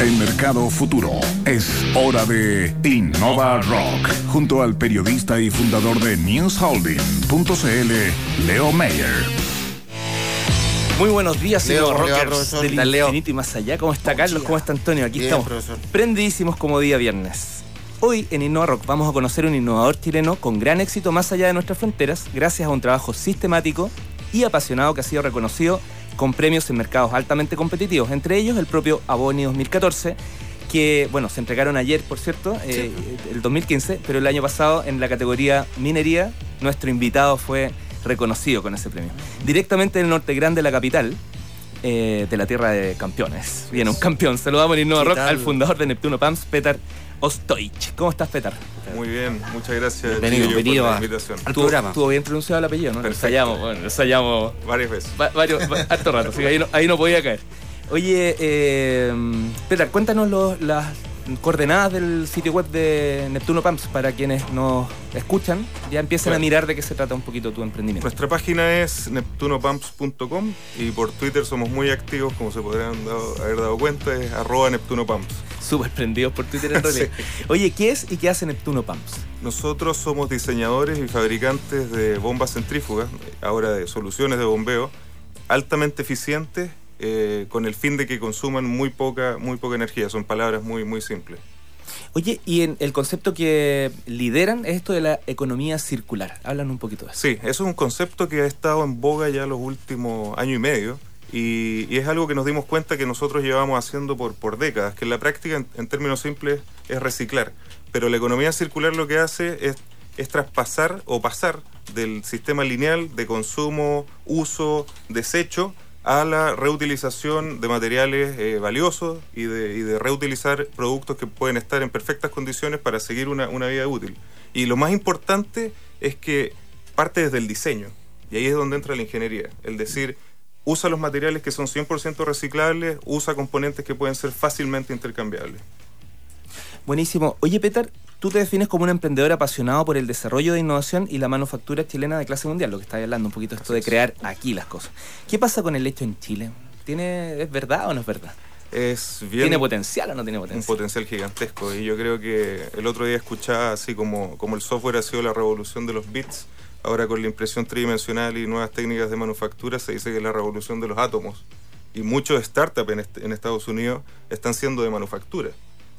en Mercado Futuro. Es hora de Innova Rock, junto al periodista y fundador de NewsHolding.cl, Leo Mayer. Muy buenos días, Leo, señor ¿cómo le va, Rockers del infinito y más allá. ¿Cómo está Buen Carlos? día. ¿Cómo está Antonio? Aquí Bien, estamos. profesor. Prendidísimos como día viernes. Hoy en Innova Rock vamos a conocer un innovador chileno con gran éxito más allá de nuestras fronteras, gracias a un trabajo sistemático y apasionado que ha sido reconocido con premios en mercados altamente competitivos, entre ellos el propio Aboni 2014, que, bueno, se entregaron ayer, por cierto, eh, el 2015, pero el año pasado en la categoría minería, nuestro invitado fue reconocido con ese premio. Directamente del norte grande de la capital, eh, de la tierra de campeones. Bien, un campeón. Saludamos en Innova ¿Qué Rock tal? al fundador de Neptuno Pams, Petar Ostoich. ¿Cómo estás, Petar? Muy bien, muchas gracias Bienvenido, bienvenido por la invitación. al ¿Tuvo- programa. ¿Tuvo bien pronunciado el apellido, no? Lo Perfecto. ensayamos, bueno, lo ensayamos Varias veces. va- varios, va- harto rato, así que ahí no, ahí no podía caer. Oye, eh, Petar, cuéntanos los- las coordenadas del sitio web de Neptuno Pumps para quienes nos escuchan, ya empiecen a mirar de qué se trata un poquito tu emprendimiento. Nuestra página es neptunopumps.com y por Twitter somos muy activos, como se podrán dado- haber dado cuenta, es arroba neptunopumps. Súper prendidos por Twitter en realidad. Oye, ¿qué es y qué hace Neptuno Pumps? Nosotros somos diseñadores y fabricantes de bombas centrífugas, ahora de soluciones de bombeo, altamente eficientes, eh, con el fin de que consuman muy poca, muy poca energía. Son palabras muy, muy simples. Oye, y en el concepto que lideran es esto de la economía circular. Hablan un poquito de eso. Sí, eso es un concepto que ha estado en boga ya los últimos año y medio y, y es algo que nos dimos cuenta que nosotros llevamos haciendo por, por décadas, que en la práctica, en, en términos simples, es reciclar. Pero la economía circular lo que hace es, es traspasar o pasar del sistema lineal de consumo, uso, desecho a la reutilización de materiales eh, valiosos y de, reutilizar productos que pueden estar en perfectas condiciones para seguir una, una vida útil. Y lo más importante es que parte desde el diseño. Y ahí es donde entra la ingeniería. El decir, usa los materiales que son 100% reciclables, usa componentes que pueden ser fácilmente intercambiables. Buenísimo. Oye, Petar, tú te defines como un emprendedor apasionado por el desarrollo de innovación y la manufactura chilena de clase mundial, lo que estáis hablando un poquito, esto de crear aquí las cosas. ¿Qué pasa con el hecho en Chile? ¿Tiene, ¿Es verdad o no es verdad? Es bien ¿Tiene potencial o no tiene un potencial? potencial gigantesco. Y yo creo que el otro día escuchaba así como, como el software ha sido la revolución de los bits, ahora con la impresión tridimensional y nuevas técnicas de manufactura se dice que es la revolución de los átomos. Y muchos startups en, est- en Estados Unidos están siendo de manufactura.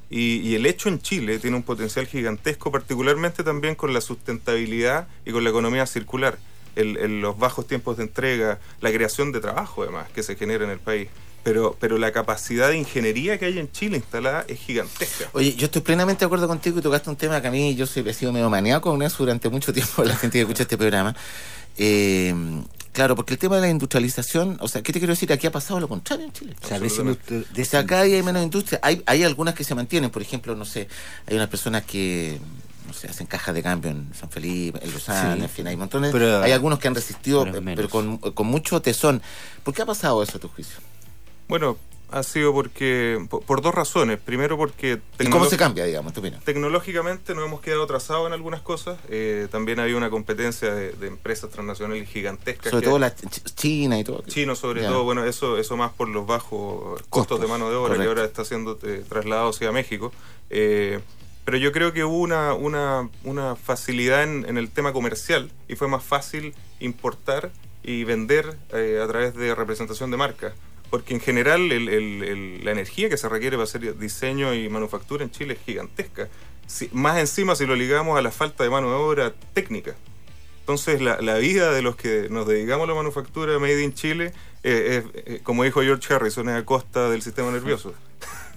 Y, y el hecho en Chile tiene un potencial gigantesco, particularmente también con la sustentabilidad y con la economía circular. El- el- los bajos tiempos de entrega, la creación de trabajo además que se genera en el país. Pero, pero la capacidad de ingeniería que hay en Chile instalada es gigantesca. Oye, yo estoy plenamente de acuerdo contigo y tocaste un tema que a mí yo soy, he sido medio maníaco con eso durante mucho tiempo, la gente que escucha este programa. Eh, claro, porque el tema de la industrialización, o sea, ¿qué te quiero decir? Aquí ha pasado lo contrario en Chile. O sea, desindustri- O sea, acá hay menos industria. Hay, hay algunas que se mantienen, por ejemplo, no sé, hay unas personas que no sé, hacen cajas de cambio en San Felipe, en Luzana, Sí. en fin, hay montones. Pero- hay algunos que han resistido, pero pero, con, con mucho tesón. ¿Por qué ha pasado eso a tu juicio? Bueno, ha sido porque por, por dos razones. Primero porque ¿Y cómo se cambia, digamos, tu opinión? tecnológicamente nos hemos quedado atrasados en algunas cosas. Eh, también había una competencia de, de empresas transnacionales gigantescas. Sobre todo la ch- China y todo. chinos sobre todo, bueno, eso eso más por los bajos costos, Costos, de mano de obra correcto. que ahora está siendo eh, trasladado hacia México. Eh, pero yo creo que hubo una, una, una facilidad en, en el tema comercial y fue más fácil importar y vender eh, a través de representación de marca. Porque en general el- la energía que se requiere para hacer diseño y manufactura en Chile es gigantesca. Más encima si lo ligamos a la falta de mano de obra técnica. Entonces, la, vida de los que nos dedicamos a la manufactura made in Chile, eh, eh, como dijo George Harrison, es a costa del sistema nervioso.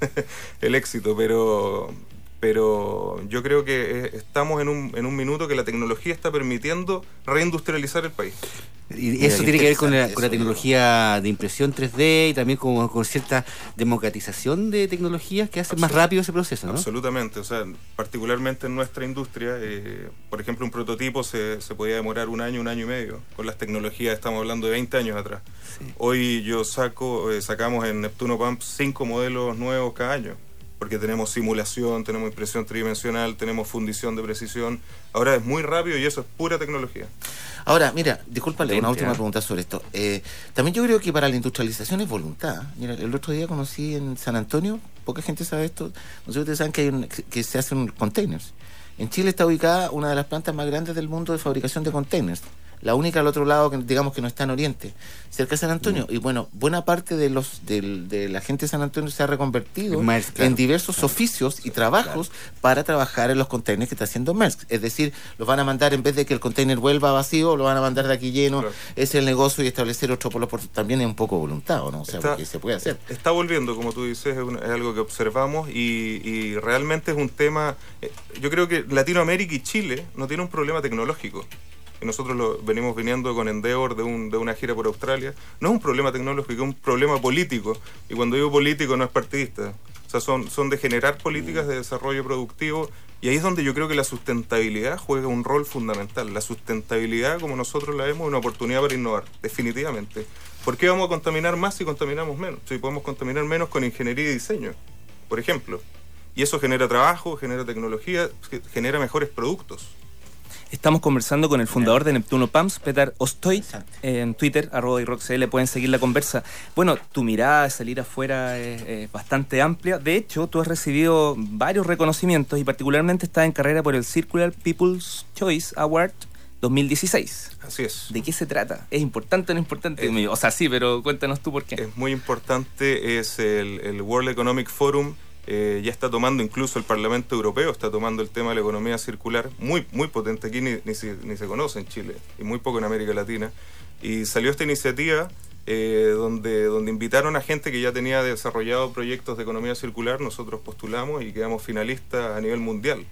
el éxito, pero, pero yo creo que eh, estamos en un, en un minuto que la tecnología está permitiendo reindustrializar el país. Y eso tiene que ver con la, con la tecnología de impresión 3D y también con, con cierta democratización de tecnologías que hacen más rápido ese proceso, ¿no? Absolutamente, o sea, particularmente en nuestra industria, eh, por ejemplo, un prototipo se, se podía demorar un año, un año y medio. Con las tecnologías estamos hablando de 20 años atrás. Sí. Hoy yo saco, eh, sacamos en Neptuno Pumps cinco modelos nuevos cada año, porque tenemos simulación, tenemos impresión tridimensional, tenemos fundición de precisión. Ahora es muy rápido y eso es pura tecnología. Ahora, mira, discúlpale, una última pregunta sobre esto. Eh, también yo creo que para la industrialización es voluntad. Mira, el otro día conocí en San Antonio poca gente sabe esto. No sé si ustedes saben que, hay un- que se hacen containers. En Chile está ubicada una de las plantas más grandes del mundo de fabricación de containers. La única al otro lado, que digamos que no está en Oriente, cerca de San Antonio. Mm. Y bueno, buena parte de los de la gente de San Antonio se ha reconvertido En Maersk, claro. en diversos oficios y trabajos para trabajar en los containers que está haciendo Maersk. Es decir, los van a mandar, en vez de que el container vuelva vacío, lo van a mandar de aquí lleno. Es el negocio y establecer otro polo por- también es un poco voluntad, ¿o ¿no? O sea, Está- porque se puede hacer. Está volviendo, como tú dices, es, un- es algo que observamos y, y realmente es un tema. eh, Yo creo que Latinoamérica y Chile no tienen un problema tecnológico. Y nosotros lo venimos viniendo con Endeavor de, un- de una gira por Australia. No es un problema tecnológico, es un problema político. Y cuando digo político no es partidista. O sea, son, son de generar políticas de desarrollo productivo. Y ahí es donde yo creo que la sustentabilidad juega un rol fundamental. La sustentabilidad, como nosotros la vemos, es una oportunidad para innovar, definitivamente. ¿Por qué vamos a contaminar más si contaminamos menos? Si podemos contaminar menos con ingeniería y diseño, por ejemplo. Y eso genera trabajo, genera tecnología, ge- genera mejores productos. Estamos conversando con el fundador de Neptuno Pumps, Petar Ostoy, en Twitter, arroba iRockCL, pueden seguir la conversa. Bueno, tu mirada de salir afuera es, es bastante amplia. De hecho, tú has recibido varios reconocimientos y particularmente estás en carrera por el Circular People's Choice Award 2016. Así es. ¿De qué se trata? ¿Es importante o no importante? O sea, sí, pero cuéntanos tú por qué. Es muy importante, es el, el World Economic Forum, eh, ya está tomando incluso el Parlamento Europeo, está tomando el tema de la economía circular, muy, muy potente aquí, ni, ni, se, ni se conoce en Chile y muy poco en América Latina. Y salió esta iniciativa eh, donde, donde invitaron a gente que ya tenía desarrollado proyectos de economía circular, nosotros postulamos y quedamos finalistas a nivel mundial.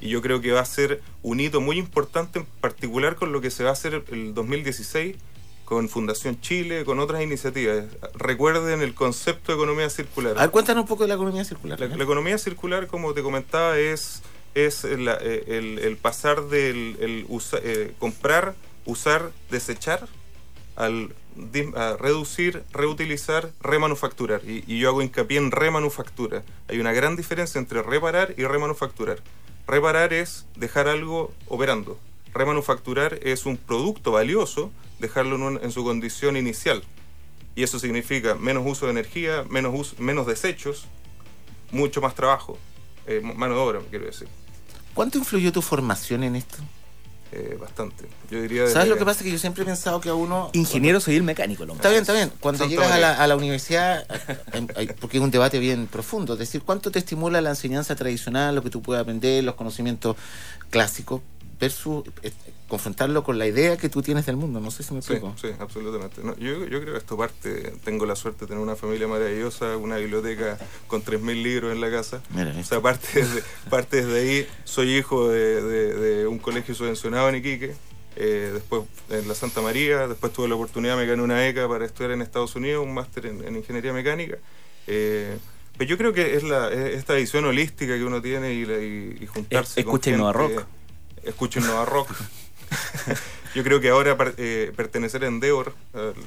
Y yo creo que va a ser un hito muy importante, en particular con lo que se va a hacer el 2016 con Fundación Chile, con otras iniciativas. Recuerden el concepto de economía circular. A ver, cuéntanos un poco de la economía circular. La, la economía circular, como te comentaba, es, es la- eh, el, el pasar del el usa- eh, comprar, usar, desechar, al a reducir, reutilizar, remanufacturar. Y, y yo hago hincapié en remanufactura. Hay una gran diferencia entre reparar y remanufacturar. Reparar es dejar algo operando. Remanufacturar es un producto valioso, dejarlo en, un- en su condición inicial. Y eso significa menos uso de energía, menos, us- menos desechos, mucho más trabajo, eh, mano de obra, quiero decir. ¿Cuánto influyó tu formación en esto? Eh, bastante. Yo diría ¿Sabes desde- lo que pasa? Que yo siempre he pensado que a uno... Ingeniero civil mecánico, lo Está bien, está bien. Cuando Santa llegas a la, a la universidad, porque es un debate bien profundo, es decir, ¿cuánto te estimula la enseñanza tradicional, lo que tú puedes aprender, los conocimientos clásicos, versus eh, confrontarlo con la idea que tú tienes del mundo? No sé si me Sí, explico. sí, absolutamente. No, yo, yo creo que esto parte, tengo la suerte de tener una familia maravillosa, una biblioteca con 3.000 libros en la casa. Mira, O sea, parte desde, parte desde ahí, soy hijo de, de- de un colegio subvencionado en Iquique, eh, después en la Santa María, después tuve la oportunidad, me gané una beca para estudiar en Estados Unidos, un máster en, en ingeniería mecánica. Eh, pero yo creo que es, la, es esta visión holística que uno tiene y, la- y- y juntarse con escucha Innova gente- Rock. Escucha Innova Rock. Yo creo que ahora eh, pertenecer a Endeavor,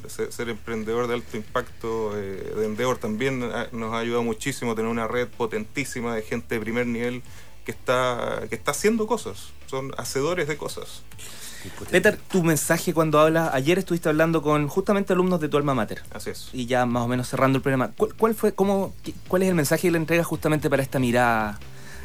ser, ser emprendedor de alto impacto eh, de Endeavor también ha- nos ha ayudado muchísimo a tener una red potentísima de gente de primer nivel que está, que está haciendo cosas, son hacedores de cosas. Peter, tu mensaje cuando hablas, ayer estuviste hablando con justamente alumnos de tu alma mater. Así es. Y ya más o menos cerrando el programa, ¿cuál, cuál fue, cómo, cuál es el mensaje que le entregas justamente para esta mirada?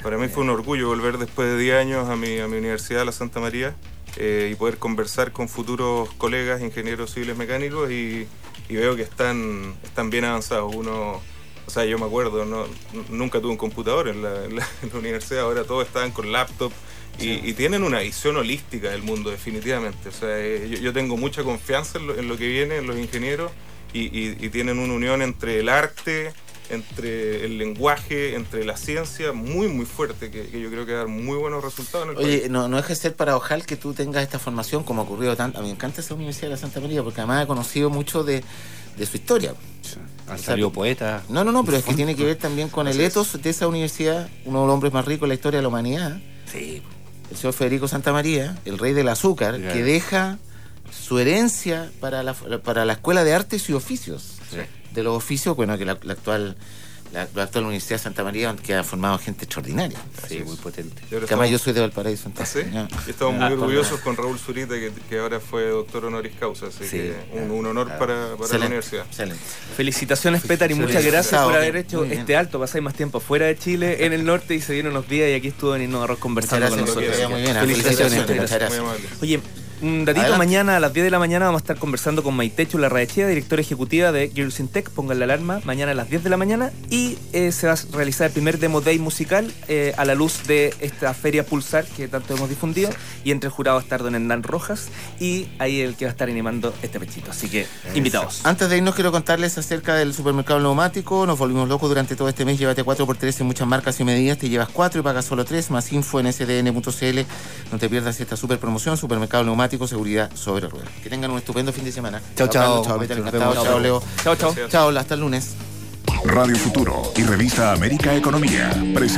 Para mí fue un orgullo volver después de 10 años a mi, a mi universidad, la Santa María, eh, y poder conversar con futuros colegas, ingenieros civiles mecánicos, y, y veo que están, están bien avanzados. Uno, o sea, yo me acuerdo, no, nunca tuve un computador en la, en la- en la universidad, ahora todos estaban con laptop. Y, y tienen una visión holística del mundo, definitivamente. O sea, eh, yo, yo tengo mucha confianza en lo, en lo que viene, en los ingenieros, y- y tienen una unión entre el arte, entre el lenguaje, entre la ciencia, muy, muy fuerte, que, que yo creo que va a dar muy buenos resultados en el Oye, país. no, no deja de ser para ojalá que tú tengas esta formación como ha ocurrido tanto. A mí me encanta esa Universidad de la Santa María porque además he conocido mucho de, de su historia. Han salido poetas. No, no, no, pero es que tiene que ver también con el ethos de esa universidad, uno de los hombres más ricos en la historia de la humanidad, Sí. el señor Federico Santa María, el rey del azúcar, que deja su herencia para la, para la Escuela de Artes y Oficios. Sí. De los oficios, bueno, que la, la actual la, la actual Universidad de Santa María, que ha formado gente extraordinaria. Sí, muy potente. Además yo soy de Valparaíso, ¿Ah, entonces. sí? Y estamos Ah, muy orgullosos con Raúl Zurita, que, que ahora fue doctor honoris causa, así Sí. que un, un honor para, para la universidad. excelente. Felicitaciones, Petar, y muchas gracias por haber hecho bien. este alto. Pasáis más tiempo fuera de Chile, en el norte, y se dieron unos días y aquí estuvo en Innova Rock conversando con nosotros. muy bien. Felicitaciones. Felicitaciones, Muy. Oye, un ratito Adelante. mañana a las 10 de la mañana vamos a estar conversando con Maitechu Larraechea, directora ejecutiva de Girls in Tech. Pongan la alarma mañana a las 10 de la mañana y eh, se va a realizar el primer Demo Day musical eh, a la luz de esta feria Pulsar que tanto hemos difundido. Y entre el jurado va a estar don Hernán Rojas y ahí el que va a estar animando este pechito. Así que invitados. Antes de irnos quiero contarles acerca del supermercado neumático. Nos volvimos locos durante todo este mes. Llévate 4x3 en muchas marcas y medidas. Te llevas 4 y pagas solo 3. Más info en sdn.cl. No te pierdas esta super promoción. Supermercado neumático, seguridad sobre ruedas. Que tengan un estupendo fin de semana. Chao, chao. Chao. Chao, Leo. Chao, chao. Chao, hasta el lunes. Radio Futuro y Revista América Economía.